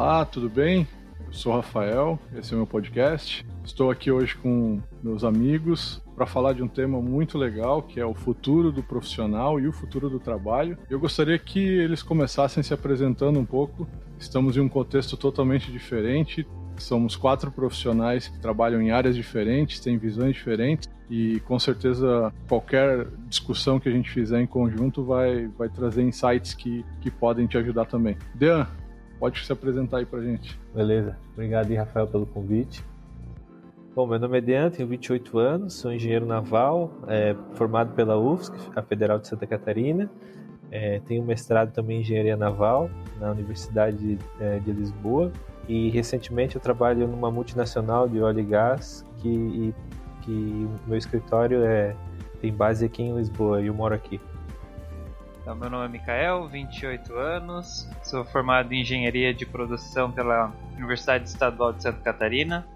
Olá, tudo bem? Eu sou o Rafael, esse é o meu podcast. Estou aqui hoje com meus amigos para falar de um tema muito legal, que é o futuro do profissional e o futuro do trabalho. Eu gostaria que eles começassem se apresentando um pouco. Estamos em um contexto totalmente diferente. Somos quatro profissionais que trabalham em áreas diferentes, têm visões diferentes e com certeza qualquer discussão que a gente fizer em conjunto vai, vai trazer insights que, que podem te ajudar também. Dean, pode se apresentar aí pra gente. Beleza, obrigado aí, Rafael, pelo convite. Bom, meu nome é Dean, tenho 28 anos, sou engenheiro naval, é, formado pela UFSC, a Federal de Santa Catarina. É, tenho mestrado também em engenharia naval na Universidade é, de Lisboa. E recentemente eu trabalho numa multinacional de óleo e gás que, e, que meu escritório é, tem base aqui em Lisboa e eu moro aqui. Então, meu nome é Mikael, 28 anos, sou formado em engenharia de produção pela Universidade Estadual de Santa Catarina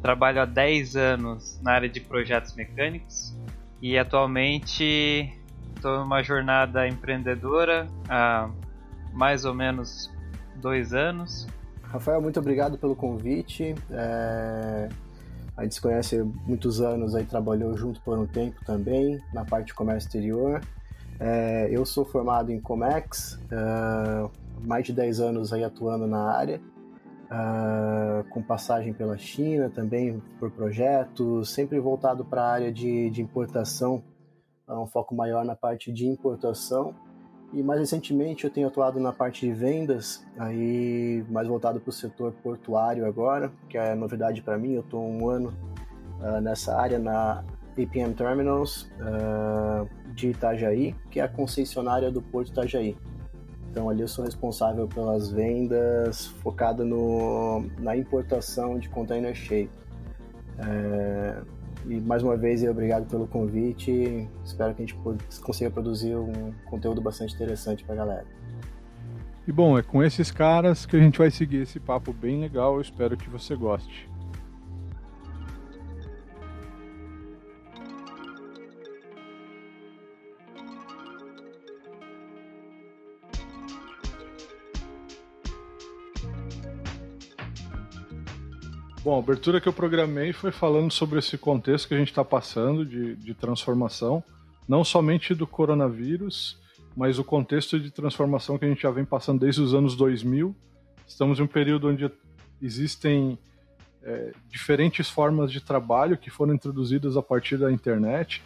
Trabalho há 10 anos na área de projetos mecânicos e atualmente estou numa jornada empreendedora há mais ou menos dois anos. Rafael, muito obrigado pelo convite. É... A gente se conhece há muitos anos, aí trabalhou junto por um tempo também na parte de comércio exterior. É... Eu sou formado em Comex, é... mais de 10 anos aí atuando na área uh, com passagem pela China também por projetos, sempre voltado para a área de, de importação, uh, um foco maior na parte de importação. E mais recentemente eu tenho atuado na parte de vendas, aí mais voltado para o setor portuário agora, que é novidade para mim. Eu estou um ano uh, nessa área na APM Terminals de Itajaí, que é a concessionária do Porto Itajaí. Então ali eu sou responsável pelas vendas, focada no, na importação de container cheio. É, e mais uma vez, obrigado pelo convite. Espero que a gente consiga produzir um conteúdo bastante interessante para a galera. E bom, é com esses caras que a gente vai seguir esse papo bem legal. Eu espero que você goste. Bom, a abertura que eu programei foi falando sobre esse contexto que a gente está passando de, de transformação, não somente do coronavírus, mas o contexto de transformação que a gente já vem passando desde os anos 2000. Estamos em um período onde existem é, diferentes formas de trabalho que foram introduzidas a partir da internet.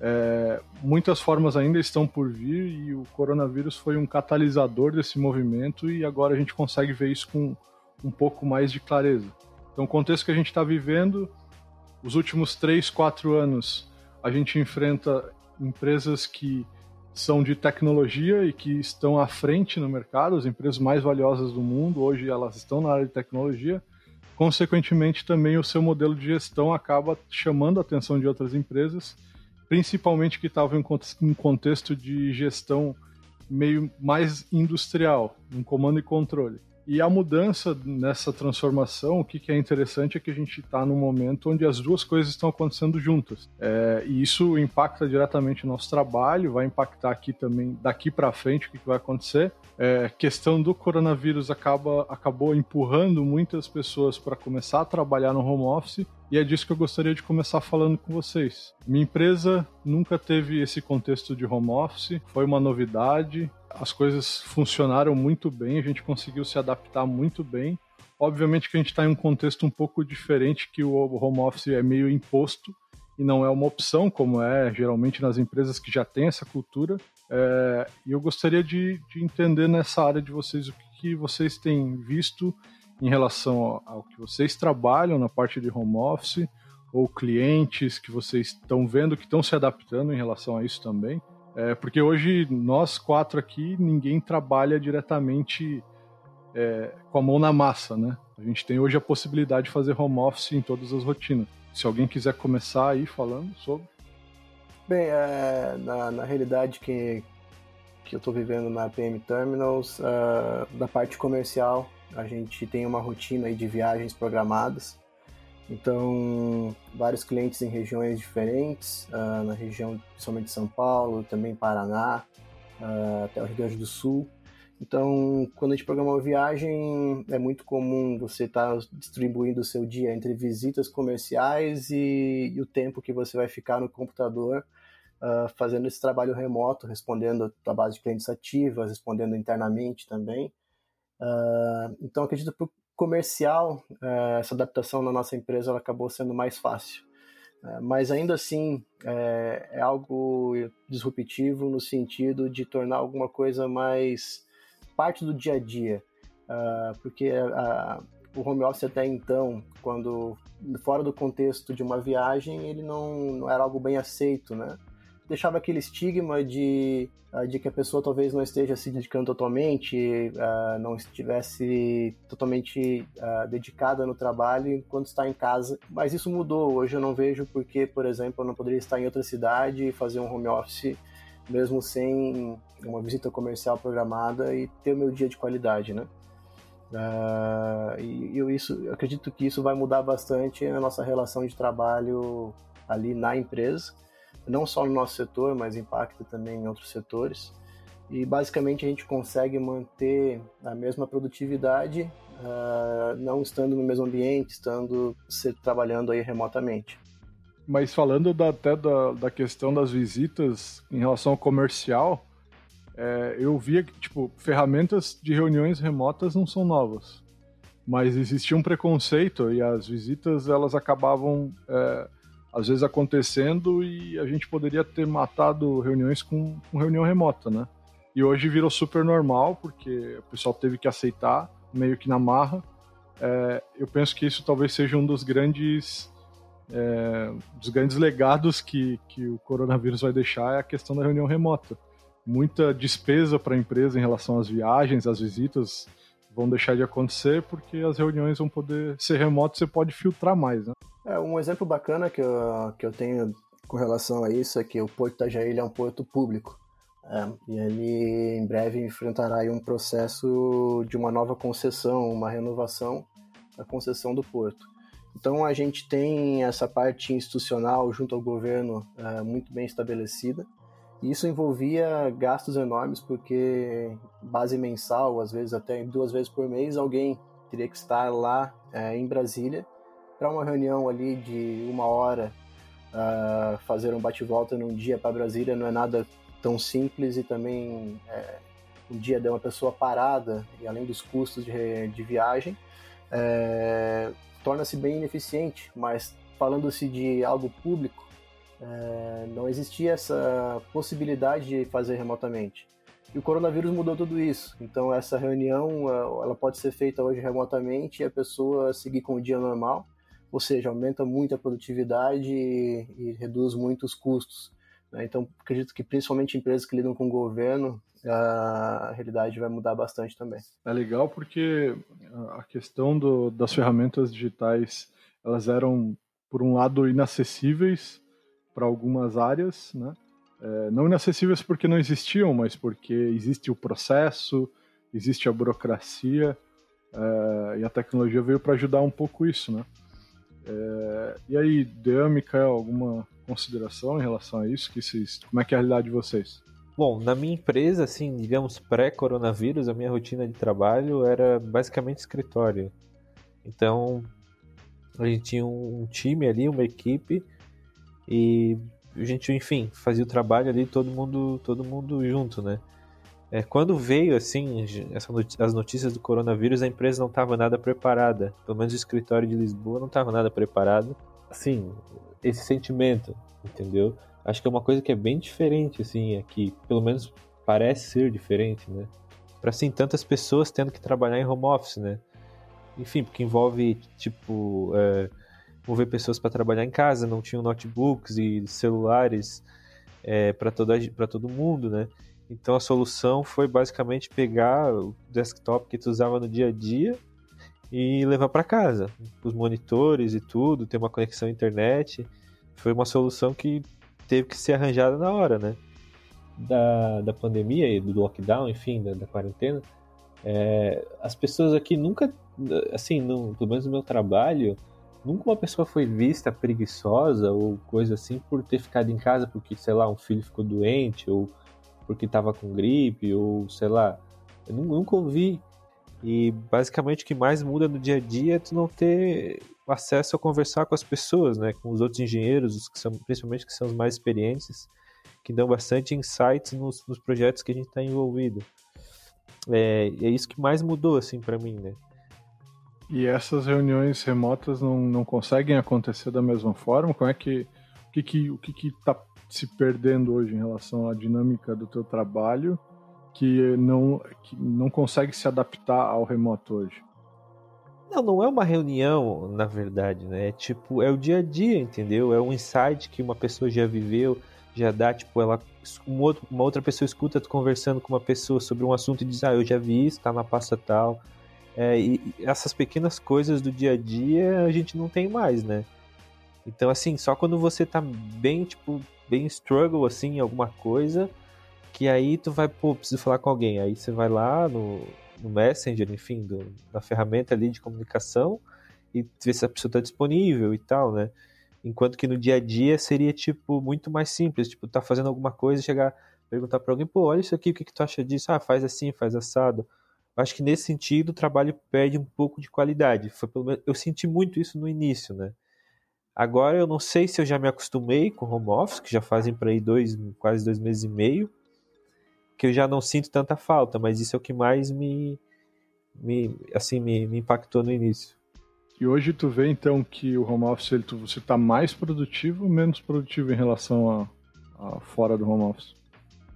É, muitas formas ainda estão por vir e o coronavírus foi um catalisador desse movimento e agora a gente consegue ver isso com um pouco mais de clareza. Então, o contexto que a gente está vivendo, os últimos três, quatro anos, a gente enfrenta empresas que são de tecnologia e que estão à frente no mercado, as empresas mais valiosas do mundo, hoje elas estão na área de tecnologia. Consequentemente, também o seu modelo de gestão acaba chamando a atenção de outras empresas, principalmente que estavam em um contexto de gestão meio mais industrial, um comando e controle. E a mudança nessa transformação, o que, que é interessante é que a gente está num momento onde as duas coisas estão acontecendo juntas. É, e isso impacta diretamente o nosso trabalho, vai impactar aqui também, daqui para frente, o que, que vai acontecer. É, questão do coronavírus acaba, acabou empurrando muitas pessoas para começar a trabalhar no home office e é disso que eu gostaria de começar falando com vocês. Minha empresa nunca teve esse contexto de home office, foi uma novidade as coisas funcionaram muito bem, a gente conseguiu se adaptar muito bem. Obviamente que a gente está em um contexto um pouco diferente, que o home office é meio imposto e não é uma opção, como é geralmente nas empresas que já têm essa cultura. É, e eu gostaria de, de, entender nessa área de vocês o que, que vocês têm visto em relação ao, ao que vocês trabalham na parte de home office, ou clientes que vocês estão vendo que estão se adaptando em relação a isso também. É, porque hoje nós quatro aqui, ninguém trabalha diretamente é, com a mão na massa, né? A gente tem hoje a possibilidade de fazer home office em todas as rotinas. Se alguém quiser começar aí falando sobre. Bem, é, na, na realidade que, que eu estou vivendo na PM Terminals, uh, da parte comercial, a gente tem uma rotina de viagens programadas. Então, vários clientes em regiões diferentes, uh, na região principalmente de São Paulo, também Paraná, uh, até o Rio Grande do Sul. Então, quando a gente programa uma viagem, é muito comum você estar tá distribuindo o seu dia entre visitas comerciais e, e, o tempo que você vai ficar no computador uh, fazendo esse trabalho remoto, respondendo a base de clientes ativas, respondendo internamente também. Uh, então, acredito comercial, uh, essa adaptação na nossa empresa acabou sendo mais fácil. É, mas ainda assim é, é, algo disruptivo no sentido de tornar alguma coisa mais parte do dia a dia, uh, porque o home office até então, quando fora do contexto de uma viagem, ele não, não era algo bem aceito, né? Deixava aquele estigma de, ah, de que a pessoa talvez não esteja se dedicando totalmente, uh, não estivesse totalmente uh, dedicada no trabalho enquanto está em casa. Mas isso mudou. Hoje eu não vejo porque, por exemplo, eu não poderia estar em outra cidade e fazer um home office mesmo sem uma visita comercial programada e ter o meu dia de qualidade, né? Uh, e eu isso, eu acredito que isso vai mudar bastante a nossa relação de trabalho ali na empresa não só no nosso setor, mas impacta também em outros setores. E basicamente a gente consegue manter a mesma produtividade, uh, não estando no mesmo ambiente, estando se, trabalhando aí remotamente. Mas falando da, até da, da questão das visitas em relação ao comercial, é, eu via que tipo, ferramentas de reuniões remotas não são novas. Mas existia um preconceito e as visitas elas acabavam é, às vezes acontecendo e a gente poderia ter matado reuniões com, com reunião remota, né? E hoje virou super normal, porque o pessoal teve que aceitar, meio que na marra. É, eu penso que isso talvez seja um dos grandes, é, dos grandes legados que, que o coronavírus vai deixar é a questão da reunião remota. Muita despesa para a empresa em relação às viagens, às visitas vão deixar de acontecer porque as reuniões vão poder ser remotas, você pode filtrar mais, né? É, um exemplo bacana que eu, que eu tenho com relação a isso é que o Porto Itajaí é um porto público. É, e ele em breve enfrentará um processo de uma nova concessão, uma renovação da concessão do porto. Então a gente tem essa parte institucional junto ao governo é, muito bem estabelecida. E isso envolvia gastos enormes, porque base mensal, às vezes até duas vezes por mês, alguém teria que estar lá é, em Brasília para uma reunião ali de uma hora, uh, fazer um bate-volta num dia para Brasília não é nada tão simples e também é, um dia de uma pessoa parada e além dos custos de, de viagem é, torna-se bem ineficiente. Mas falando-se de algo público, é, não existia essa possibilidade de fazer remotamente. E o coronavírus mudou tudo isso. Então essa reunião ela pode ser feita hoje remotamente e a pessoa seguir com o dia normal ou seja, aumenta muito a produtividade e, e reduz muito os custos. Né? Então, acredito que principalmente empresas que lidam com o governo, a realidade vai mudar bastante também. É legal porque a questão do, das ferramentas digitais, elas eram, por um lado, inacessíveis para algumas áreas, né? É, não inacessíveis porque não existiam, mas porque existe o processo, existe a burocracia, é, e a tecnologia veio para ajudar um pouco isso, né? É, e aí, Dan, Mikael, alguma consideração em relação a isso? Que vocês, como é que é a realidade de vocês? Bom, na minha empresa, assim, digamos pré-coronavírus, a minha rotina de trabalho era basicamente escritório. Então, a gente tinha um time ali, uma equipe, e a gente, enfim, fazia o trabalho ali todo mundo, todo mundo junto, né? É, quando veio assim as notícias do coronavírus, a empresa não estava nada preparada. Pelo menos o escritório de Lisboa não estava nada preparado. Assim, esse sentimento, entendeu? Acho que é uma coisa que é bem diferente assim aqui, pelo menos parece ser diferente, né? Para assim tantas pessoas tendo que trabalhar em home office, né? Enfim, porque envolve tipo é, mover pessoas para trabalhar em casa, não tinham notebooks e celulares é, para para todo mundo, né? Então a solução foi basicamente pegar o desktop que tu usava no dia a dia e levar para casa, os monitores e tudo, ter uma conexão à internet. Foi uma solução que teve que ser arranjada na hora, né? Da, da pandemia e do lockdown, enfim, da, da quarentena. É, as pessoas aqui nunca, assim, pelo menos no meu trabalho, nunca uma pessoa foi vista preguiçosa ou coisa assim por ter ficado em casa porque, sei lá, um filho ficou doente ou porque estava com gripe ou sei lá, Eu nunca ouvi. E basicamente o que mais muda no dia a dia é tu não ter acesso a conversar com as pessoas, né? Com os outros engenheiros, os que são, principalmente que são os mais experientes, que dão bastante insights nos, nos projetos que a gente está envolvido. É, é isso que mais mudou, assim, para mim, né? E essas reuniões remotas não, não conseguem acontecer da mesma forma? Como é que o que que o que que tá se perdendo hoje em relação à dinâmica do teu trabalho que não que não consegue se adaptar ao remoto hoje? Não, não é uma reunião, na verdade, né? É tipo, é o dia a dia, entendeu? É um insight que uma pessoa já viveu, já dá, tipo, ela uma outra pessoa escuta tu conversando com uma pessoa sobre um assunto e diz, ah, eu já vi isso, tá na pasta tal. É, e essas pequenas coisas do dia a dia a gente não tem mais, né? Então, assim, só quando você tá bem, tipo, bem struggle, assim, em alguma coisa, que aí tu vai, pô, preciso falar com alguém. Aí você vai lá no, no Messenger, enfim, do, na ferramenta ali de comunicação e ver se a pessoa tá disponível e tal, né? Enquanto que no dia a dia seria, tipo, muito mais simples. Tipo, tá fazendo alguma coisa e chegar, perguntar para alguém, pô, olha isso aqui, o que, que tu acha disso? Ah, faz assim, faz assado. Acho que nesse sentido o trabalho perde um pouco de qualidade. Foi pelo menos, eu senti muito isso no início, né? Agora eu não sei se eu já me acostumei com home office, que já fazem para aí dois, quase dois meses e meio, que eu já não sinto tanta falta, mas isso é o que mais me, me assim, me, me impactou no início. E hoje tu vê então que o home office ele, tu, você está mais produtivo ou menos produtivo em relação a, a, fora do home office?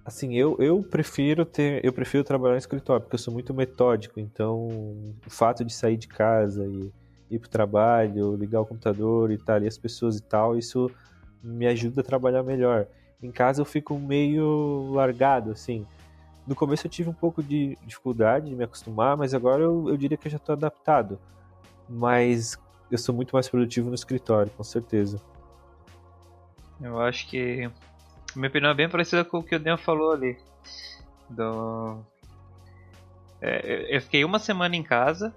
Assim, eu, eu prefiro ter, eu prefiro trabalhar no escritório porque eu sou muito metódico. Então, o fato de sair de casa e ir para o trabalho, ligar o computador e tal, e as pessoas e tal, isso me ajuda a trabalhar melhor. Em casa eu fico meio largado, assim. No começo eu tive um pouco de dificuldade de me acostumar, mas agora eu, eu diria que eu já estou adaptado mas eu sou muito mais produtivo no escritório, com certeza. Eu acho que minha opinião é bem parecida com o que o Dan falou ali. Do... É, eu fiquei uma semana em casa,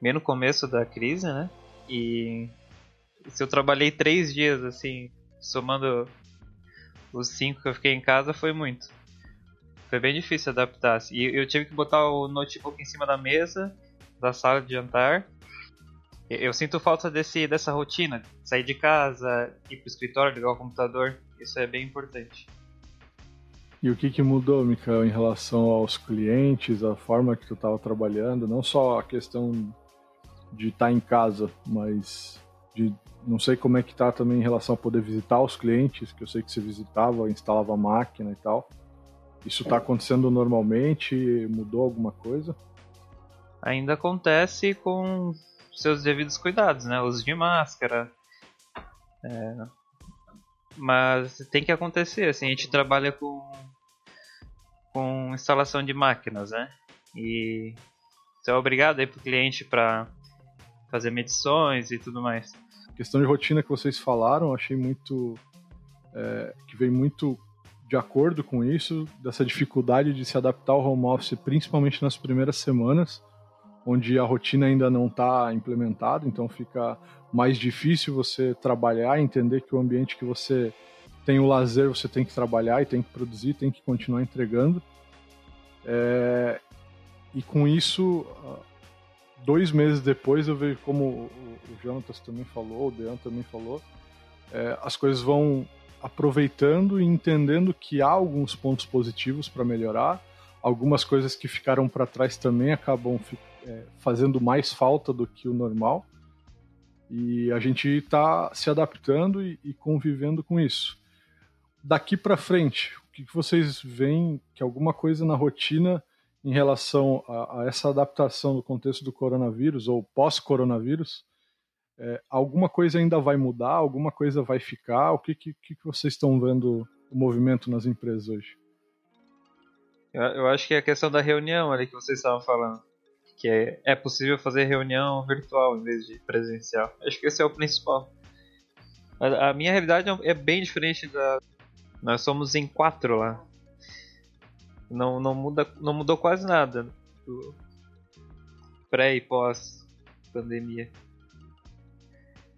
bem no começo da crise, né? E se eu trabalhei três dias, assim, somando os cinco que eu fiquei em casa, foi muito. Foi bem difícil adaptar. E eu tive que botar o notebook em cima da mesa da sala de jantar eu sinto falta desse, dessa rotina, sair de casa, ir pro escritório, ligar o computador. Isso é bem importante. E o que, que mudou, Mikael, em relação aos clientes, a forma que tu estava trabalhando? Não só a questão de estar tá em casa, mas de não sei como é que tá também em relação a poder visitar os clientes, que eu sei que você visitava, instalava a máquina e tal. Isso está acontecendo normalmente? Mudou alguma coisa? Ainda acontece com seus devidos cuidados, né? Uso de máscara. É, mas tem que acontecer, assim, a gente trabalha com, com instalação de máquinas, né? E você é obrigado aí pro cliente para fazer medições e tudo mais. questão de rotina que vocês falaram, achei muito. É, que vem muito de acordo com isso, dessa dificuldade de se adaptar ao home office, principalmente nas primeiras semanas onde a rotina ainda não está implementada, então fica mais difícil você trabalhar, entender que o ambiente que você tem o lazer, você tem que trabalhar e tem que produzir, tem que continuar entregando. É, e com isso, dois meses depois, eu vejo como o Jonatas também falou, o Dean também falou, é, as coisas vão aproveitando e entendendo que há alguns pontos positivos para melhorar, algumas coisas que ficaram para trás também acabam é, fazendo mais falta do que o normal. E a gente está se adaptando e, e, convivendo com isso. Daqui para frente, o que, que vocês veem que alguma coisa na rotina em relação a, a essa adaptação do contexto do coronavírus ou pós-coronavírus, é, alguma coisa ainda vai mudar, alguma coisa vai ficar? O que, que, que vocês estão vendo o movimento nas empresas hoje? Eu, eu acho que é a questão da reunião ali que vocês estavam falando que é, é possível fazer reunião virtual em vez de presencial. Acho que esse é o principal. A, a minha realidade é bem diferente da. Nós somos em quatro lá. Não, não, muda, não mudou quase nada do pré e pós pandemia.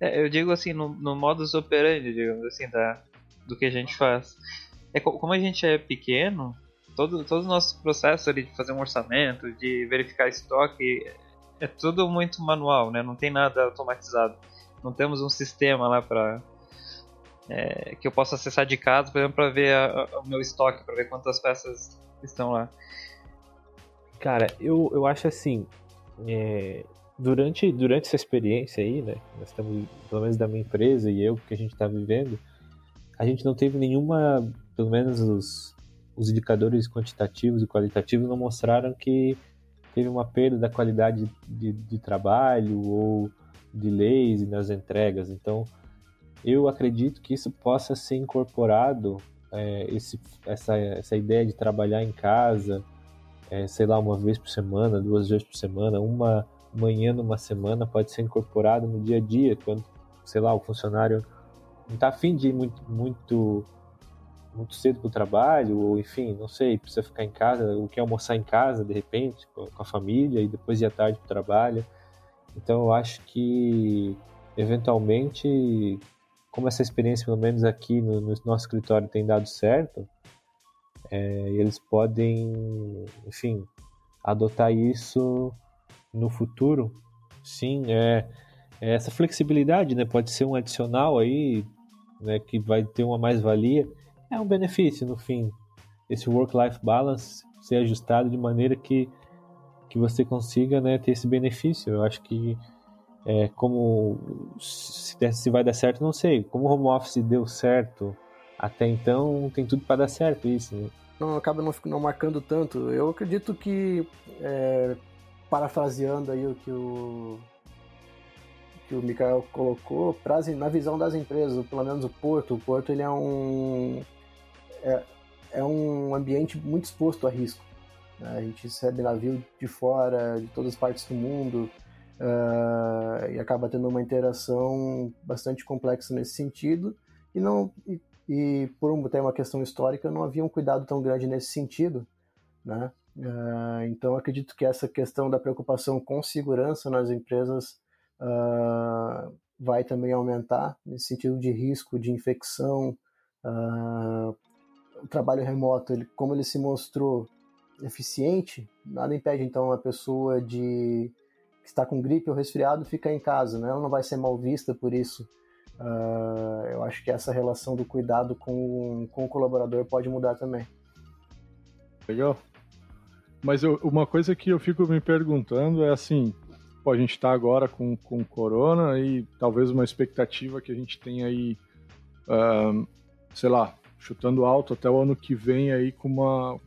É, eu digo assim, no, no modus operandi, digamos assim, da, do que a gente faz. É, como a gente é pequeno, todo, todo o nosso processo ali de fazer um orçamento, de verificar estoque, é tudo muito manual, né? Não tem nada automatizado. Não temos um sistema lá para é, que eu possa acessar de casa, por exemplo, para ver a, a, o meu estoque, para ver quantas peças estão lá. Cara, eu, eu acho assim, é, durante, durante essa experiência aí, né, nós estamos, pelo menos da minha empresa e eu, que a gente está vivendo, a gente não teve nenhuma, pelo menos os, os indicadores quantitativos e qualitativos não mostraram que teve uma perda da qualidade de, de trabalho ou delays nas entregas. Então, eu acredito que isso possa ser incorporado, é, esse, essa, essa ideia de trabalhar em casa, é, sei lá, uma vez por semana, duas vezes por semana, uma manhã numa semana pode ser incorporado no dia a dia, quando, sei lá, o funcionário não está afim de ir muito, muito, muito cedo para o trabalho, ou enfim, não sei, precisa ficar em casa, ou quer almoçar em casa, de repente, com a família, e depois ir à tarde para o trabalho. Então eu acho que, eventualmente, como essa experiência, pelo menos aqui no, no nosso escritório, tem dado certo, é, eles podem, enfim, adotar isso no futuro. Sim, é, é, essa flexibilidade, né? Pode ser um adicional aí, né? Que vai ter uma mais-valia. É um benefício, no fim. Esse work-life balance ser ajustado de maneira que, que você consiga né, ter esse benefício. Eu acho que é, como se, se vai dar certo, não sei. Como o home office deu certo até então, tem tudo para dar certo isso. Né? Não acaba não, não marcando tanto. Eu acredito que, é, parafraseando aí o que o que o Mikael colocou, pra, na visão das empresas, pelo menos o Porto, o Porto ele é um é, é um ambiente muito exposto a risco. Né? A gente recebe navio de fora, de todas as partes do mundo, uh, e acaba tendo uma interação bastante complexa nesse sentido. E não e, e por um, ter uma questão histórica, não havia um cuidado tão grande nesse sentido. Né? Uh, então, acredito que essa questão da preocupação com segurança nas empresas uh, vai também aumentar, nesse sentido de risco de infecção. Uh, o trabalho remoto, ele, como ele se mostrou eficiente, nada impede então a pessoa de está com gripe ou resfriado ficar em casa, né? ela não vai ser mal vista por isso. Uh, eu acho que essa relação do cuidado com, com o colaborador pode mudar também. Legal. Mas eu, uma coisa que eu fico me perguntando é assim, pô, a gente está agora com, com corona e talvez uma expectativa que a gente tenha aí, uh, sei lá, chutando alto até o ano que vem aí com uma,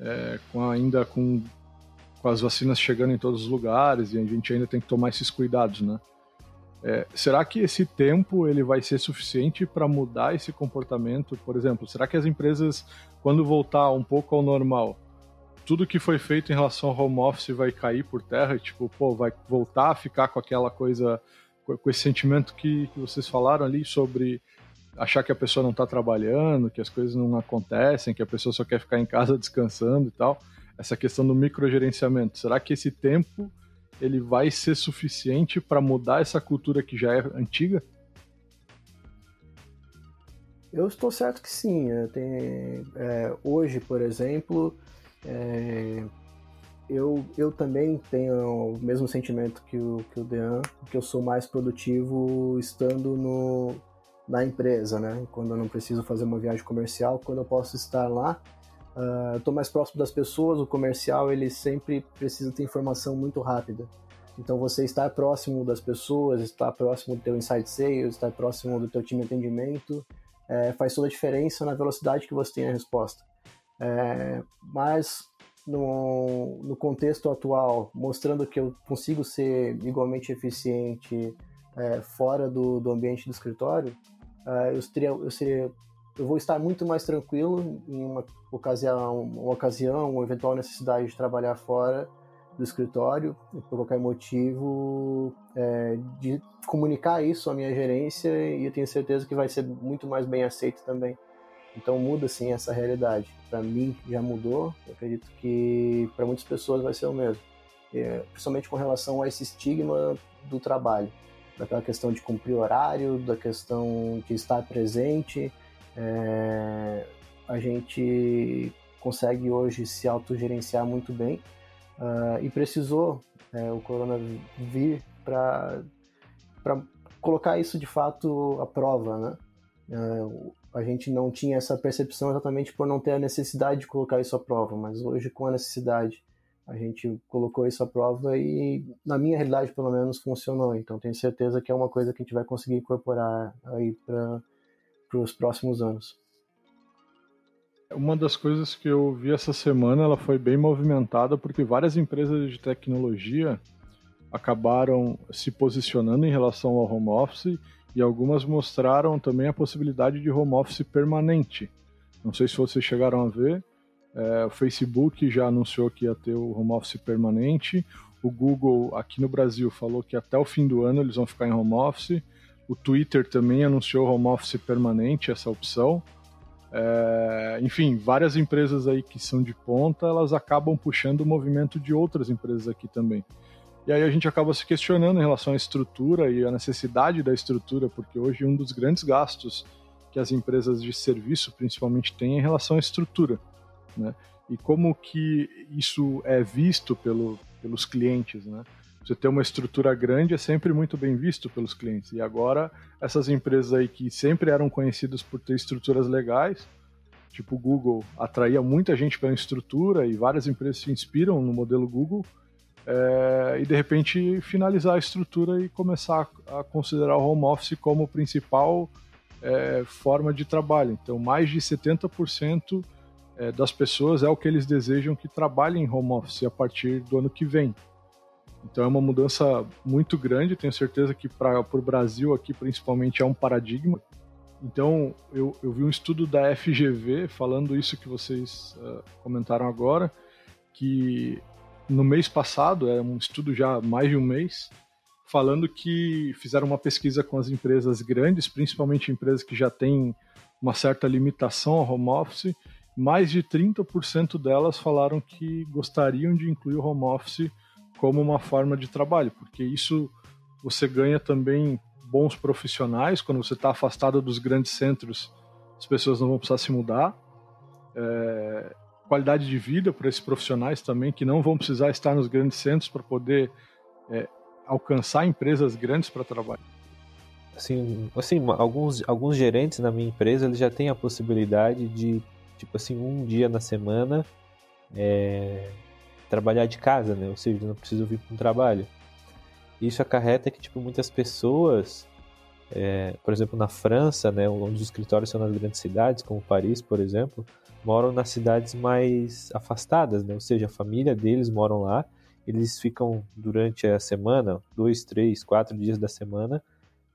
é, com ainda com, com as vacinas chegando em todos os lugares e a gente ainda tem que tomar esses cuidados, né? É, será que esse tempo ele vai ser suficiente para mudar esse comportamento? Por exemplo, será que as empresas, quando voltar um pouco ao normal, tudo que foi feito em relação ao home office vai cair por terra? Tipo, pô, vai voltar a ficar com aquela coisa, com esse sentimento que, que vocês falaram ali sobre achar que a pessoa não está trabalhando, que as coisas não acontecem, que a pessoa só quer ficar em casa descansando e tal. Essa questão do microgerenciamento, será que esse tempo ele vai ser suficiente para mudar essa cultura que já é antiga? Eu estou certo que sim. Tem, é, hoje, por exemplo, é, eu, eu também tenho o mesmo sentimento que o, que o Dean, que eu sou mais produtivo estando no, na empresa, né? Quando eu não preciso fazer uma viagem comercial, quando eu posso estar lá, uh, eu estou mais próximo das pessoas. O comercial ele sempre precisa ter informação muito rápida. Então você estar próximo das pessoas, estar próximo do teu inside sales, estar próximo do teu time de atendimento, é, faz toda a diferença na velocidade que você tem a resposta. É, mas no, no contexto atual, mostrando que eu consigo ser igualmente eficiente é, fora do, do ambiente do escritório, uh, eu, teria, eu, seria, eu vou estar muito mais tranquilo em uma ocasião, uma ocasião, uma eventual necessidade de trabalhar fora do escritório, por qualquer motivo, é, de comunicar isso à minha gerência e eu tenho certeza que vai ser muito mais bem aceito também. Então muda sim essa realidade. Para mim já mudou, eu acredito que para muitas pessoas vai ser o mesmo. É, principalmente com relação a esse estigma do trabalho daquela questão de cumprir horário, da questão de estar presente. É, a gente consegue hoje se autogerenciar muito bem uh, e precisou é, o corona vir para colocar isso de fato à prova, né? Uh, a gente não tinha essa percepção exatamente por não ter a necessidade de colocar isso à prova, mas hoje com a necessidade a gente colocou isso à prova e na minha realidade pelo menos funcionou. Então tenho certeza que é uma coisa que a gente vai conseguir incorporar aí para os próximos anos. Uma das coisas que eu vi essa semana, ela foi bem movimentada porque várias empresas de tecnologia acabaram se posicionando em relação ao home office e algumas mostraram também a possibilidade de home office permanente. Não sei se vocês chegaram a ver, é, o Facebook já anunciou que ia ter o home office permanente, o Google aqui no Brasil falou que até o fim do ano eles vão ficar em home office, o Twitter também anunciou home office permanente, essa opção. É, enfim, várias empresas aí que são de ponta, elas acabam puxando o movimento de outras empresas aqui também. E aí a gente acaba se questionando em relação à estrutura e à necessidade da estrutura, porque hoje um dos grandes gastos que as empresas de serviço principalmente têm é em relação à estrutura, né? E como que isso é visto pelo, pelos clientes, né? Você ter uma estrutura grande é sempre muito bem visto pelos clientes. E agora essas empresas aí que sempre eram conhecidas por ter estruturas legais, tipo o Google, atraía muita gente pela estrutura e várias empresas se inspiram no modelo Google é, e de repente finalizar a estrutura e começar a, considerar o home office como principal é, forma de trabalho. Então, mais de 70% é, das pessoas é o que eles desejam que trabalhem em home office a partir do ano que vem. Então, é uma mudança muito grande. Tenho certeza que para o Brasil aqui, principalmente, é um paradigma. Então, eu, eu vi um estudo da FGV falando isso que vocês uh, comentaram agora, que no mês passado, é um estudo já mais de um mês, falando que fizeram uma pesquisa com as empresas grandes, principalmente empresas que já têm uma certa limitação ao home office. Mais de 30% delas falaram que gostariam de incluir o home office como uma forma de trabalho, porque isso você ganha também bons profissionais. Quando você está afastado dos grandes centros, as pessoas não vão precisar se mudar. É, qualidade de vida para esses profissionais também, que não vão precisar estar nos grandes centros para poder é, alcançar empresas grandes para trabalhar. Assim, assim alguns, alguns gerentes na minha empresa eles já têm a possibilidade de, tipo assim, um dia na semana é, trabalhar de casa, né? Ou seja, não preciso vir para um trabalho. Isso acarreta que, tipo, muitas pessoas, é, por exemplo, na França, né, onde os escritórios são nas grandes cidades, como Paris, por exemplo, moram nas cidades mais afastadas, né? Ou seja, a família deles moram lá, eles ficam durante a semana, dois, três, quatro dias da semana,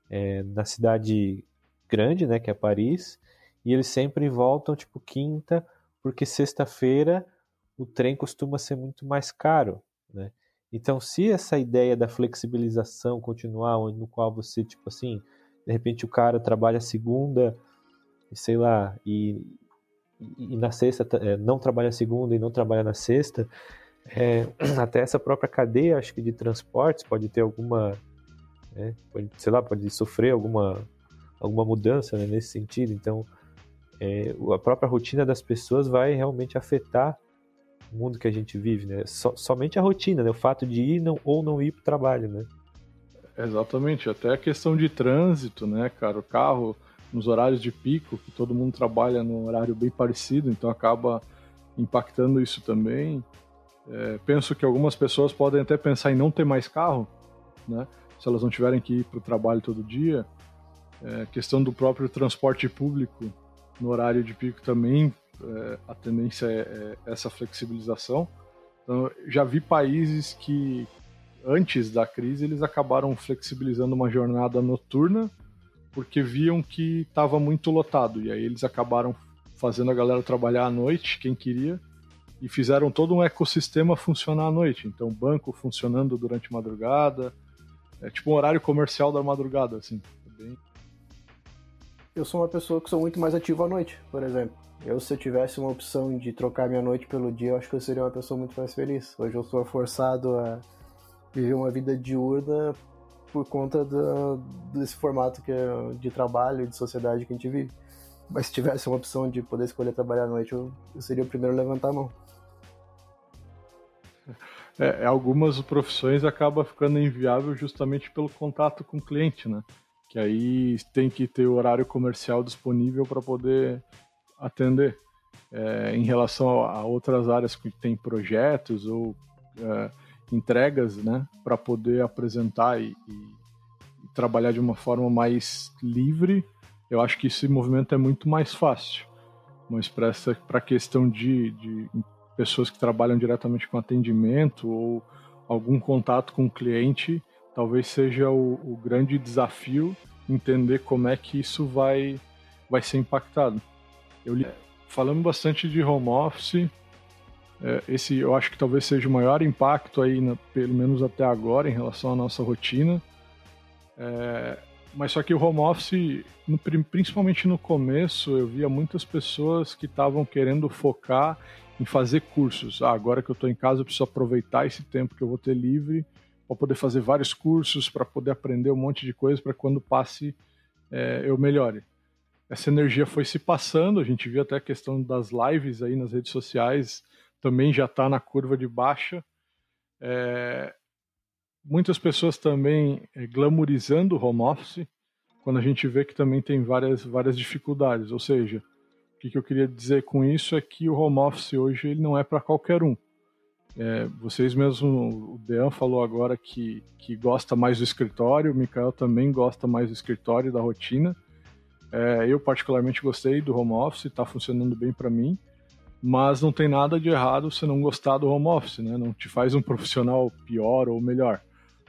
é, na cidade grande, né? Que é Paris, e eles sempre voltam tipo quinta, porque sexta-feira o trem costuma ser muito mais caro, né? Então, se essa ideia da flexibilização continuar, no qual você, tipo assim, de repente o cara trabalha segunda, sei lá, e, e na sexta é, não trabalha segunda e não trabalha na sexta, é, até essa própria cadeia, acho que de transportes pode ter alguma, né, pode, sei lá, pode sofrer alguma, alguma mudança né, nesse sentido. Então, é, a própria rotina das pessoas vai realmente afetar mundo que a gente vive, né? So, somente a rotina, né? O fato de ir não, ou não ir para o trabalho, né? Exatamente, até a questão de trânsito, né, cara? O carro nos horários de pico, que todo mundo trabalha num horário bem parecido, então acaba impactando isso também. É, penso que algumas pessoas podem até pensar em não ter mais carro, né? Se elas não tiverem que ir para o trabalho todo dia. É, questão do próprio transporte público no horário de pico também, é, a tendência é, é essa flexibilização. Então, já vi países que antes da crise eles acabaram flexibilizando uma jornada noturna porque viam que estava muito lotado. E aí eles acabaram fazendo a galera trabalhar à noite, quem queria, e fizeram todo um ecossistema funcionar à noite. Então, banco funcionando durante madrugada, é tipo um horário comercial da madrugada, assim. É bem... Eu sou uma pessoa que sou muito mais ativa à noite, por exemplo. Eu, se eu tivesse uma opção de trocar minha noite pelo dia, eu acho que eu seria uma pessoa muito mais feliz. Hoje eu sou forçado a viver uma vida diurna por conta do, desse formato que é de trabalho e de sociedade que a gente vive. mas se tivesse uma opção de poder escolher trabalhar à noite, eu, eu seria o primeiro a levantar a mão. É, é, algumas profissões acaba ficando inviável justamente pelo contato com o cliente, né? Que aí tem que ter o horário comercial disponível para poder atender. É, em relação a, outras áreas que tem projetos ou é, entregas, né, para poder apresentar e, e, e, trabalhar de uma forma mais livre, eu acho que esse movimento é muito mais fácil. Mas para a questão de, de pessoas que trabalham diretamente com atendimento ou algum contato com o cliente, talvez seja o, o, grande desafio entender como é que isso vai, vai ser impactado. Eu li, falando bastante de home office, é, esse eu acho que talvez seja o maior impacto aí, pelo menos até agora, em relação à nossa rotina. É, mas só que o home office, principalmente no começo, eu via muitas pessoas que estavam querendo focar em fazer cursos. Ah, agora que eu estou em casa, eu preciso aproveitar esse tempo que eu vou ter livre para poder fazer vários cursos, para poder aprender um monte de coisa, para quando passe é, eu melhore. Essa energia foi se passando, a gente viu até a questão das lives aí nas redes sociais, também já está na curva de baixa. É, muitas pessoas também é, glamorizando o home office, quando a gente vê que também tem várias, várias dificuldades, ou seja, que, que eu queria dizer com isso é que o home office hoje ele não é para qualquer um. É, vocês mesmo, o Dean falou agora que, que gosta mais do escritório, o Mikael também gosta mais do escritório, da rotina. É, eu particularmente gostei do home office, está funcionando bem para mim, mas não tem nada de errado você não gostar do home office, né? não te faz um profissional pior ou melhor.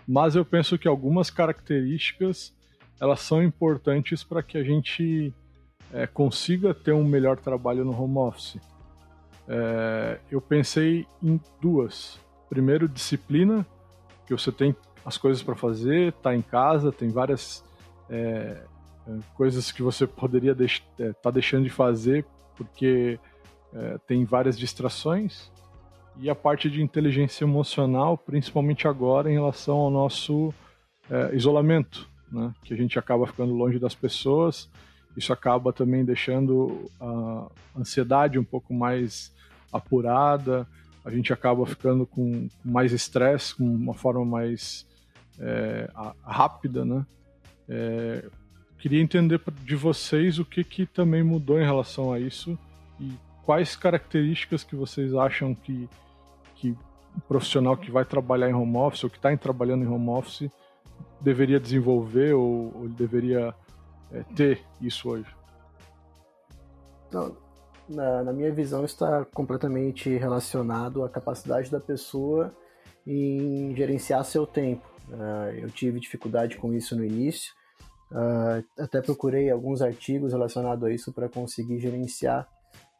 Mas eu penso que algumas características elas são importantes para que a gente é, consiga ter um melhor trabalho no home office. É, eu pensei em duas. Primeiro, disciplina, que você tem as coisas para fazer, está em casa, tem várias é, coisas que você poderia estar deix é, tá deixando de fazer porque é, tem várias distrações. E a parte de inteligência emocional, principalmente agora em relação ao nosso isolamento, né? que a gente acaba ficando longe das pessoas isso acaba também deixando a ansiedade um pouco mais apurada, a gente acaba ficando com mais estresse, com uma forma mais é, rápida, né? É, queria entender de vocês o que, que também mudou em relação a isso e quais características que vocês acham que, que o profissional que vai trabalhar em home office ou que está trabalhando em home office deveria desenvolver ou, ou deveria é, ter isso hoje? Na, na, minha visão, está completamente relacionado à capacidade da pessoa em gerenciar seu tempo. Uh, eu tive dificuldade com isso no início, uh, até procurei alguns artigos relacionados a isso para conseguir gerenciar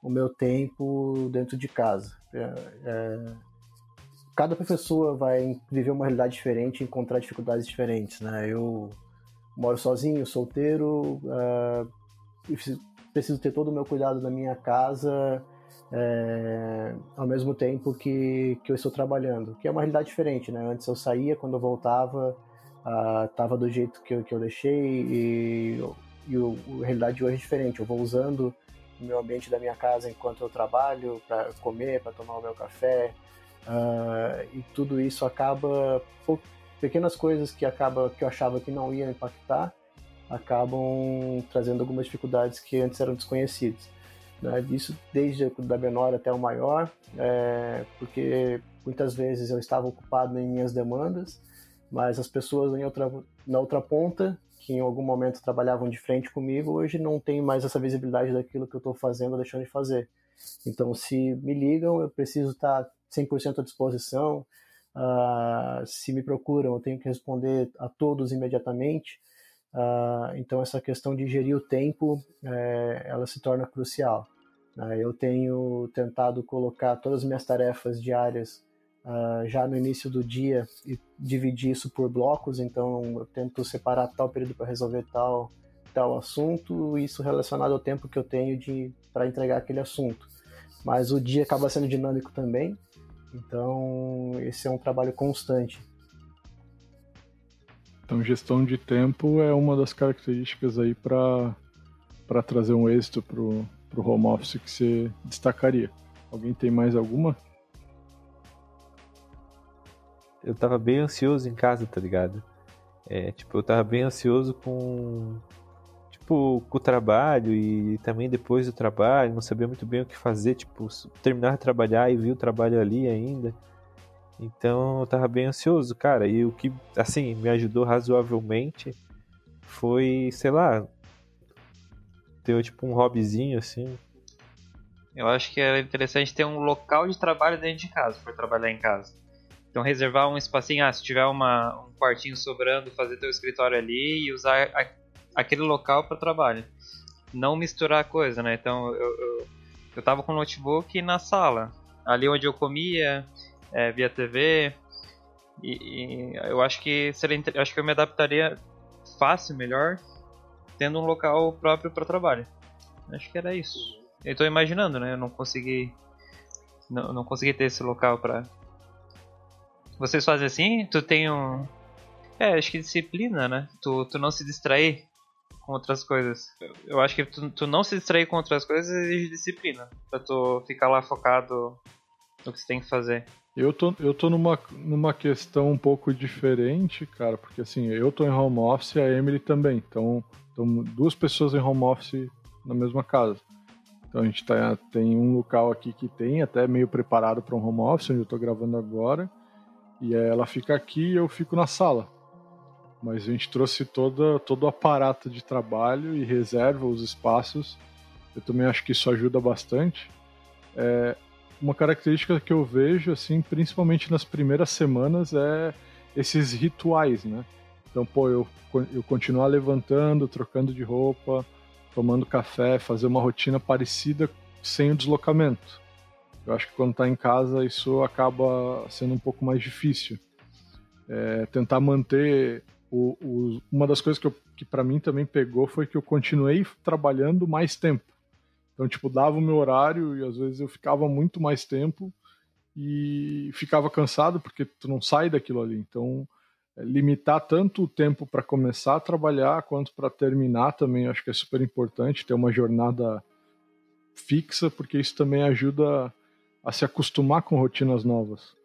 o meu tempo dentro de casa. Uh, cada pessoa vai viver uma realidade diferente, encontrar dificuldades diferentes. Né? Eu moro sozinho, solteiro, uh, preciso ter todo o meu cuidado da minha casa é, ao mesmo tempo que, que eu estou trabalhando, que é uma realidade diferente, né? Antes eu saía, quando eu voltava, estava uh, do jeito que eu, que eu deixei e, e o, a realidade de hoje é diferente. Eu vou usando o meu ambiente da minha casa enquanto eu trabalho, para comer, para tomar o meu café, uh, e tudo isso acaba pequenas coisas que acaba que eu achava que não iam impactar acabam trazendo algumas dificuldades que antes eram desconhecidas. Né? Isso desde da menor até o maior, é, porque muitas vezes eu estava ocupado em minhas demandas, mas as pessoas em outra, na outra ponta, que em algum momento trabalhavam de frente comigo, hoje não tem mais essa visibilidade daquilo que eu estou fazendo ou deixando de fazer. Então, se me ligam, eu preciso estar 100% à disposição, Uh, se me procuram, eu tenho que responder a todos imediatamente. Uh, então, essa questão de gerir o tempo, é, ela se torna crucial. Uh, eu tenho tentado colocar todas as minhas tarefas diárias já no início do dia e dividir isso por blocos. Então, eu tento separar tal período para resolver tal tal assunto, isso relacionado ao tempo que eu tenho de para entregar aquele assunto. Mas o dia acaba sendo dinâmico também. Então, esse é um trabalho constante. Então, gestão de tempo é uma das características aí para para trazer um êxito pro, pro home office que você destacaria? Alguém tem mais alguma? Eu tava bem ansioso em casa, tá ligado? É, tipo, eu tava bem ansioso com tipo, com o trabalho e também depois do trabalho, não sabia muito bem o que fazer, tipo, terminar de trabalhar e vir o trabalho ali ainda. Então eu tava bem ansioso, cara. E o que, assim, me ajudou razoavelmente foi, sei lá, ter tipo um hobbyzinho assim. Eu acho que é interessante ter um local de trabalho dentro de casa, for trabalhar em casa. Então reservar um espacinho, ah, se tiver uma, um quartinho sobrando, fazer teu escritório ali e usar a, aquele local para trabalho. Não misturar coisa, né? Então eu, eu, eu tava com o notebook na sala, ali onde eu comia, é, via TV. E, e, eu acho que seria, acho que eu me adaptaria fácil, melhor, tendo um local próprio para trabalho. Acho que era isso. Eu estou imaginando, né? Eu não consegui, não, não consegui ter esse local para. Vocês fazem assim? Tu tem um, é, acho que disciplina, né? Tu, tu não se distrair com outras coisas. Eu acho que tu, tu não se distrair com outras coisas exige disciplina. Pra tu ficar lá focado no que você tem que fazer. Eu tô, eu tô numa, numa questão um pouco diferente, cara, porque assim, eu tô em home office e a Emily também. Então, então duas pessoas em home office na mesma casa. Então a gente tá, tem um local aqui que tem até meio preparado para um home office, onde eu tô gravando agora. E ela fica aqui e eu fico na sala. Mas a gente trouxe toda, todo o aparato de trabalho e reserva os espaços. Eu também acho que isso ajuda bastante. É, uma característica que eu vejo, assim, principalmente nas primeiras semanas, é esses rituais, né? Então, pô, eu, eu continuar levantando, trocando de roupa, tomando café, fazer uma rotina parecida sem o deslocamento. Eu acho que quando está em casa isso acaba sendo um pouco mais difícil. É, tentar manter o, o, uma das coisas que, que para mim também pegou foi que eu continuei trabalhando mais tempo. Então, tipo, dava o meu horário e às vezes eu ficava muito mais tempo e ficava cansado porque tu não sai daquilo ali. Então, é, limitar tanto o tempo para começar a trabalhar quanto para terminar também acho que é super importante ter uma jornada fixa, porque isso também ajuda a se acostumar com rotinas novas.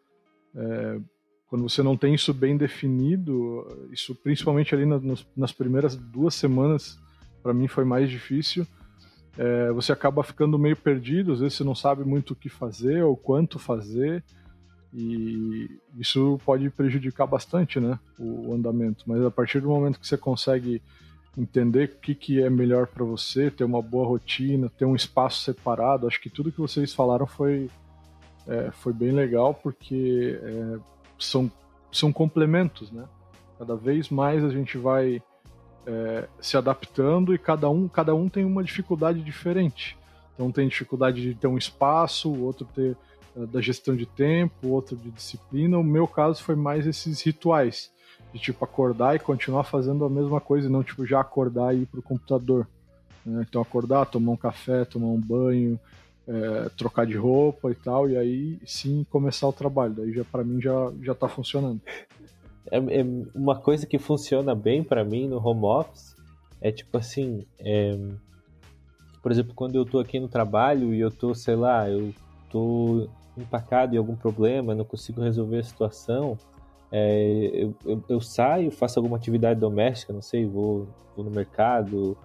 É, quando você não tem isso bem definido, isso principalmente ali nas, nas primeiras duas semanas, para mim foi mais difícil é, você acaba ficando meio perdido, às vezes você não sabe muito o que fazer ou quanto fazer, e isso pode prejudicar bastante né, o, andamento. Mas a partir do momento que você consegue entender o que, que é melhor para você, ter uma boa rotina, ter um espaço separado, acho que tudo que vocês falaram foi, é, foi bem legal, porque é, são, são complementos, né? Cada vez mais a gente vai é, se adaptando e cada um, cada um tem uma dificuldade diferente. Então tem dificuldade de ter um espaço, o outro ter é, da gestão de tempo, outro de disciplina. O meu caso foi mais esses rituais de tipo acordar e continuar fazendo a mesma coisa e não tipo já acordar e ir pro computador. Né? Então acordar, tomar um café, tomar um banho, é, trocar de roupa e tal, e aí sim começar o trabalho. Daí já para mim já já tá funcionando. É, é uma coisa que funciona bem para mim no home office é tipo assim, é, por exemplo, quando eu tô aqui no trabalho e eu tô, sei lá, eu tô empacado em algum problema, não consigo resolver a situação, é, eu, eu, eu, saio, faço alguma atividade doméstica, não sei, vou, vou no mercado,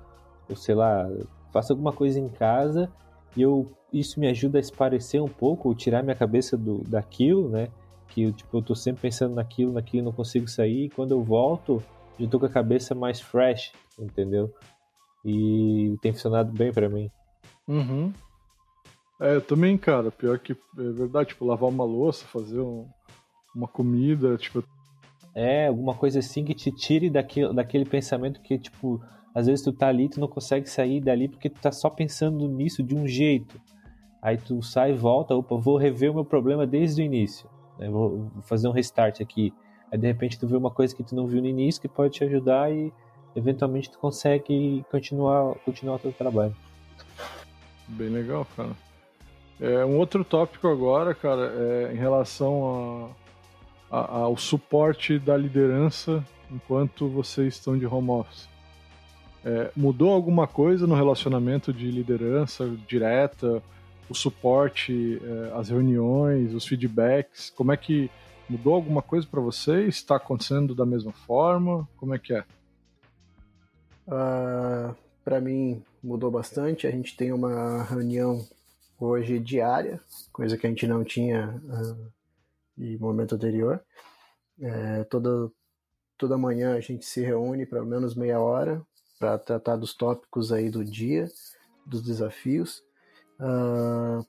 ou sei lá, faço alguma coisa em casa e eu, isso me ajuda a esparecer um pouco, ou tirar minha cabeça do, daquilo, né? que tipo, eu tô sempre pensando naquilo, naquilo, não consigo sair, e quando eu volto, eu tô com a cabeça mais fresh, entendeu? E tem funcionado bem para mim. Uhum. É, eu também, cara, pior que é verdade, tipo, lavar uma louça, fazer um, uma comida, tipo. É, alguma coisa assim que te tire daquele, daquele pensamento que, tipo, às vezes tu tá ali, tu não consegue sair dali porque tu tá só pensando nisso de um jeito. Aí tu sai e volta, opa, vou rever o meu problema desde o início. Né? Vou fazer um restart aqui. Aí de repente tu vê uma coisa que tu não viu no início que pode te ajudar e eventualmente tu consegue continuar, continuar o teu trabalho. Bem legal, cara. É, um outro tópico agora, cara, é em relação a, a, ao suporte da liderança enquanto vocês estão de home office. É, mudou alguma coisa no relacionamento de liderança direta, o suporte, é, as reuniões, os feedbacks? Como é que mudou alguma coisa para vocês? Está acontecendo da mesma forma? Como é que é? Uh, ah, para mim mudou bastante. A gente tem uma reunião hoje diária, coisa que a gente não tinha uh, em momento anterior. É, toda, toda manhã a gente se reúne pelo menos meia hora para tratar dos tópicos aí do dia, dos desafios. Uh,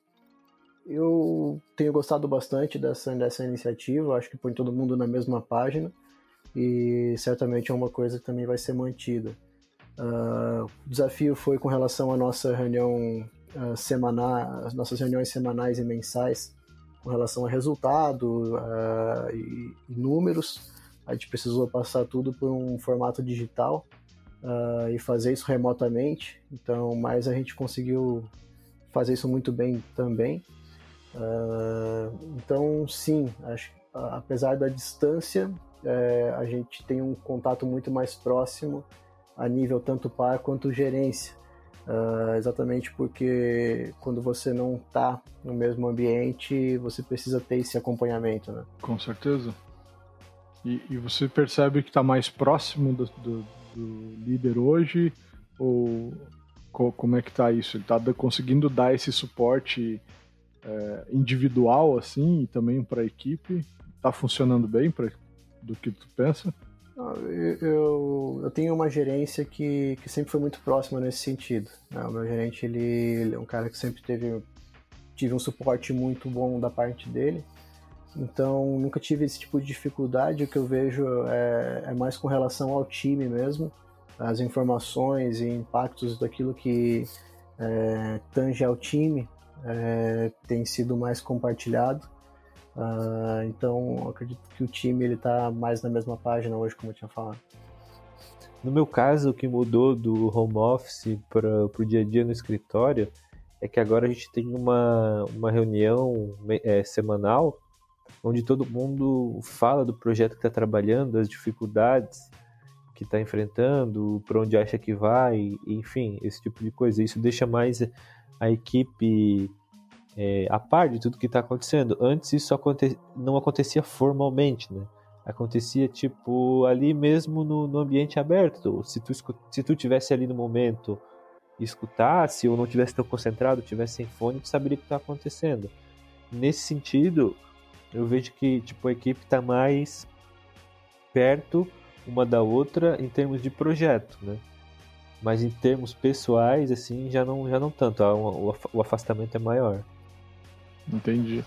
eu tenho gostado bastante dessa, dessa iniciativa, acho que põe todo mundo na mesma página e certamente é uma coisa que também vai ser mantida. Uh, o desafio foi com relação à nossa reunião uh, semanal, as nossas reuniões semanais e mensais com relação a resultado uh, e, e, números. A gente precisou passar tudo por um formato digital e fazer isso remotamente. Então, mas a gente conseguiu fazer isso muito bem também. então, sim, acho, apesar da distância, é, a gente tem um contato muito mais próximo a nível tanto par quanto gerência. Uh, exatamente porque quando você não está no mesmo ambiente, você precisa ter esse acompanhamento, né? Com certeza. E, e você percebe que está mais próximo do, do, do, líder hoje? Ou co, como é que está isso? Ele está conseguindo dar esse suporte é, individual, assim, e também para a equipe? Está funcionando bem pra, do que tu pensa? Eu, eu tenho uma gerência que, que sempre foi muito próxima nesse sentido. Né? O meu gerente ele, ele, é um cara que sempre teve tive um suporte muito bom da parte dele. Então nunca tive esse tipo de dificuldade. O que eu vejo é, é mais com relação ao time mesmo, as informações e impactos daquilo que é, tange ao time é, tem sido mais compartilhado. Uh, então, acredito que o time ele está mais na mesma página hoje, como eu tinha falado. No meu caso, o que mudou do home office para o dia a dia no escritório é que agora a gente tem uma, uma reunião é, semanal onde todo mundo fala do projeto que está trabalhando, das dificuldades que está enfrentando, para onde acha que vai, enfim, esse tipo de coisa. Isso deixa mais a equipe é, a par de tudo que está acontecendo. Antes isso aconte não acontecia formalmente, né? Acontecia tipo ali mesmo no, no ambiente aberto. Se tu se tu tivesse ali no momento e escutasse ou não tivesse tão concentrado, tivesse sem fone, tu saberia o que está acontecendo. Nesse sentido, eu vejo que tipo a equipe está mais perto uma da outra em termos de projeto, né? Mas em termos pessoais, assim, já não, já não tanto. O afastamento é maior. Entendi.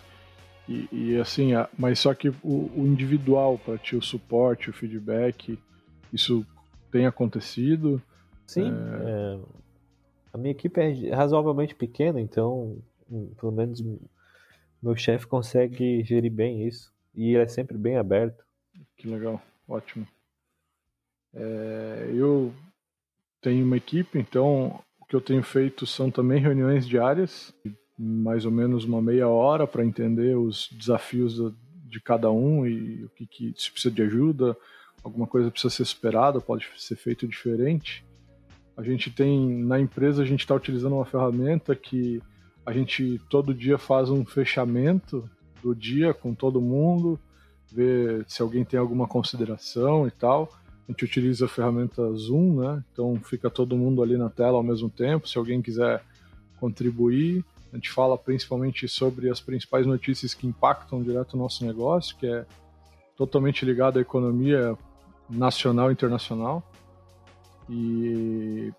E, e assim, mas só que o, o individual para ti, o suporte, o feedback, isso tem acontecido? Sim. É... É... A minha equipe é razoavelmente pequena, então, hum, pelo menos meu chefe consegue gerir bem isso. E ele é sempre bem aberto. Que legal, ótimo. É, eu tenho uma equipe, então o que eu tenho feito são também reuniões diárias mais ou menos uma meia hora para entender os desafios de cada um e o que, que se precisa de ajuda, alguma coisa precisa ser esperada, pode ser feito diferente. A gente tem na empresa a gente está utilizando uma ferramenta que a gente todo dia faz um fechamento do dia com todo mundo, ver se alguém tem alguma consideração e tal. A gente utiliza a ferramenta Zoom, né? Então fica todo mundo ali na tela ao mesmo tempo. Se alguém quiser contribuir, a gente fala principalmente sobre as principais notícias que impactam direto o nosso negócio, que é totalmente ligado à economia nacional e internacional. E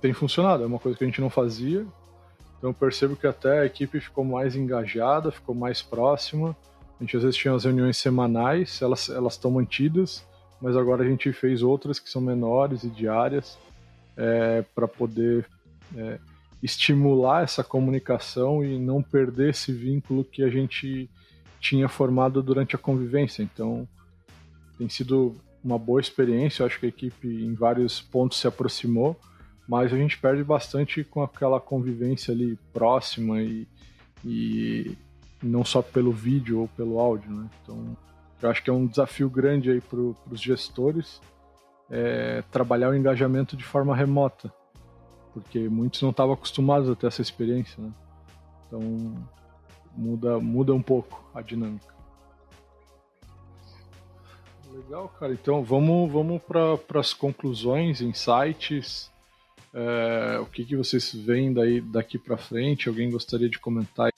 tem funcionado, é uma coisa que a gente não fazia. Então eu percebo que até a equipe ficou mais engajada, ficou mais próxima. A gente às vezes tinha as reuniões semanais, elas elas estão mantidas, mas agora a gente fez outras que são menores e diárias é, para poder é, estimular essa comunicação e não perder esse vínculo que a gente tinha formado durante a convivência. Então, tem sido uma boa experiência. Eu acho que a equipe em vários pontos se aproximou, mas a gente perde bastante com aquela convivência ali próxima e, e não só pelo vídeo ou pelo áudio, né? Então, eu acho que é um desafio grande aí para os gestores é, trabalhar o engajamento de forma remota, porque muitos não estavam acostumados a ter essa experiência, né? Então muda, muda um pouco a dinâmica. Legal, cara. Então vamos, vamos para as conclusões, insights. É, o que, que vocês veem daí, daqui para frente? Alguém gostaria de comentar?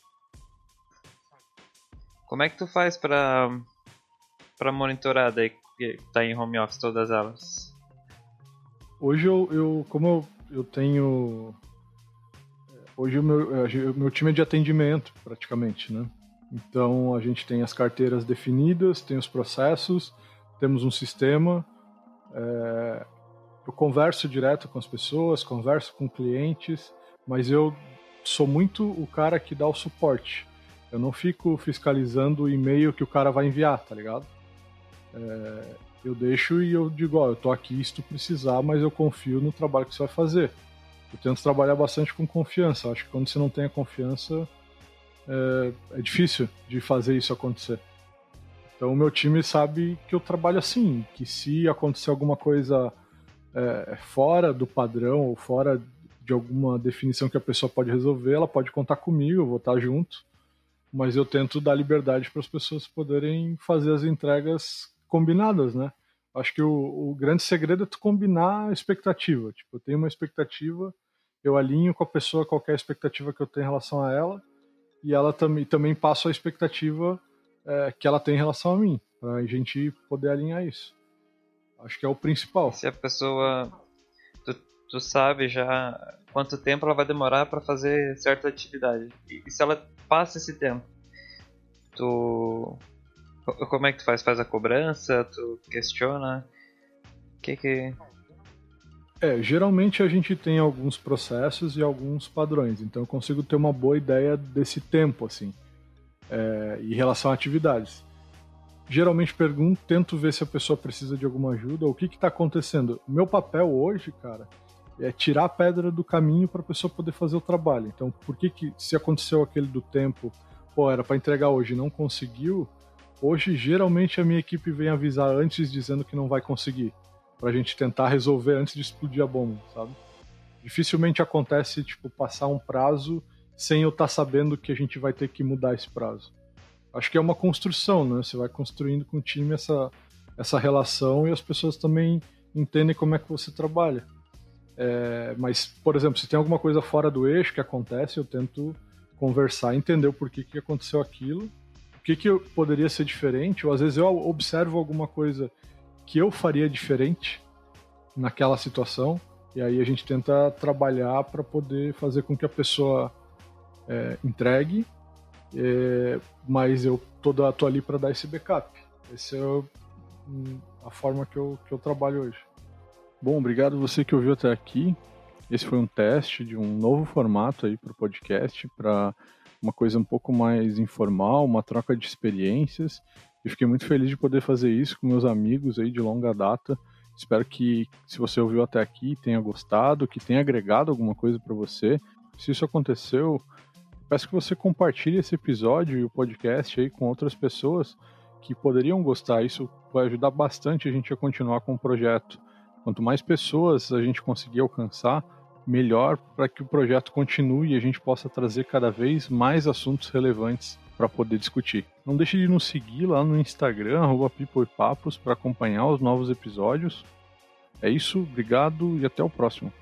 Como é que tu faz para para monitorar daí que tá em home office todas elas? Hoje eu, eu como eu, eu tenho hoje o meu, o meu time é de atendimento praticamente, né? Então a gente tem as carteiras definidas, tem os processos, temos um sistema. É, eu converso direto com as pessoas, converso com clientes, mas eu sou muito o cara que dá o suporte. Eu não fico fiscalizando o e-mail que o cara vai enviar, tá ligado? É, eu deixo e eu digo, ó, eu tô aqui se tu precisar, mas eu confio no trabalho que você vai fazer. Eu tento trabalhar bastante com confiança. Acho que quando você não tem a confiança, é, é difícil de fazer isso acontecer. Então o meu time sabe que eu trabalho assim, que se acontecer alguma coisa é, fora do padrão ou fora de alguma definição que a pessoa pode resolver, ela pode contar comigo, eu vou estar junto. Mas eu tento dar liberdade para as pessoas poderem fazer as entregas combinadas, né? Acho que o, o, grande segredo é tu combinar a expectativa. Tipo, eu tenho uma expectativa, eu alinho com a pessoa qualquer expectativa que eu tenho em relação a ela, e ela também, também passa a expectativa é, que ela tem em relação a mim, para a gente poder alinhar isso. Acho que é o principal. Se a pessoa. Tu, tu sabe já quanto tempo ela vai demorar para fazer certa atividade. E, e se ela passa esse tempo, tu como é que tu faz? Faz a cobrança? Tu questiona? O que que... É, geralmente a gente tem alguns processos e alguns padrões, então eu consigo ter uma boa ideia desse tempo, assim, é, em relação a atividades. Geralmente pergunto, tento ver se a pessoa precisa de alguma ajuda, o que está acontecendo. Meu papel hoje, cara, é tirar a pedra do caminho para a pessoa poder fazer o trabalho. Então, por que que se aconteceu aquele do tempo, pô, era para entregar hoje, não conseguiu? Hoje, geralmente, a minha equipe vem avisar antes dizendo que não vai conseguir, pra gente tentar resolver antes de explodir a bomba, sabe? Dificilmente acontece, tipo, passar um prazo sem eu estar tá sabendo que a gente vai ter que mudar esse prazo. Acho que é uma construção, né? Você vai construindo com o time essa, essa relação e as pessoas também entendem como é que você trabalha. É, mas, por exemplo, se tem alguma coisa fora do eixo que acontece, eu tento conversar, entender o porquê que aconteceu aquilo que, que poderia ser diferente, ou às vezes eu observo alguma coisa que eu faria diferente naquela situação, e aí a gente tenta trabalhar para poder fazer com que a pessoa é, entregue, é, mas eu toda tô ali para dar esse backup. Essa é a forma que eu, que eu trabalho hoje. Bom, obrigado você que ouviu até aqui. Esse foi um teste de um novo formato aí para o podcast, para uma coisa um pouco mais informal, uma troca de experiências. E fiquei muito feliz de poder fazer isso com meus amigos aí de longa data. Espero que, se você ouviu até aqui, tenha gostado, que tenha agregado alguma coisa para você. Se isso aconteceu, peço que você compartilhe esse episódio e o podcast aí com outras pessoas que poderiam gostar. Isso vai ajudar bastante a gente a continuar com o projeto. Quanto mais pessoas a gente conseguir alcançar, melhor para que o projeto continue e a gente possa trazer cada vez mais assuntos relevantes para poder discutir. Não deixe de nos seguir lá no Instagram, arroba para acompanhar os novos episódios. É isso, obrigado e até o próximo.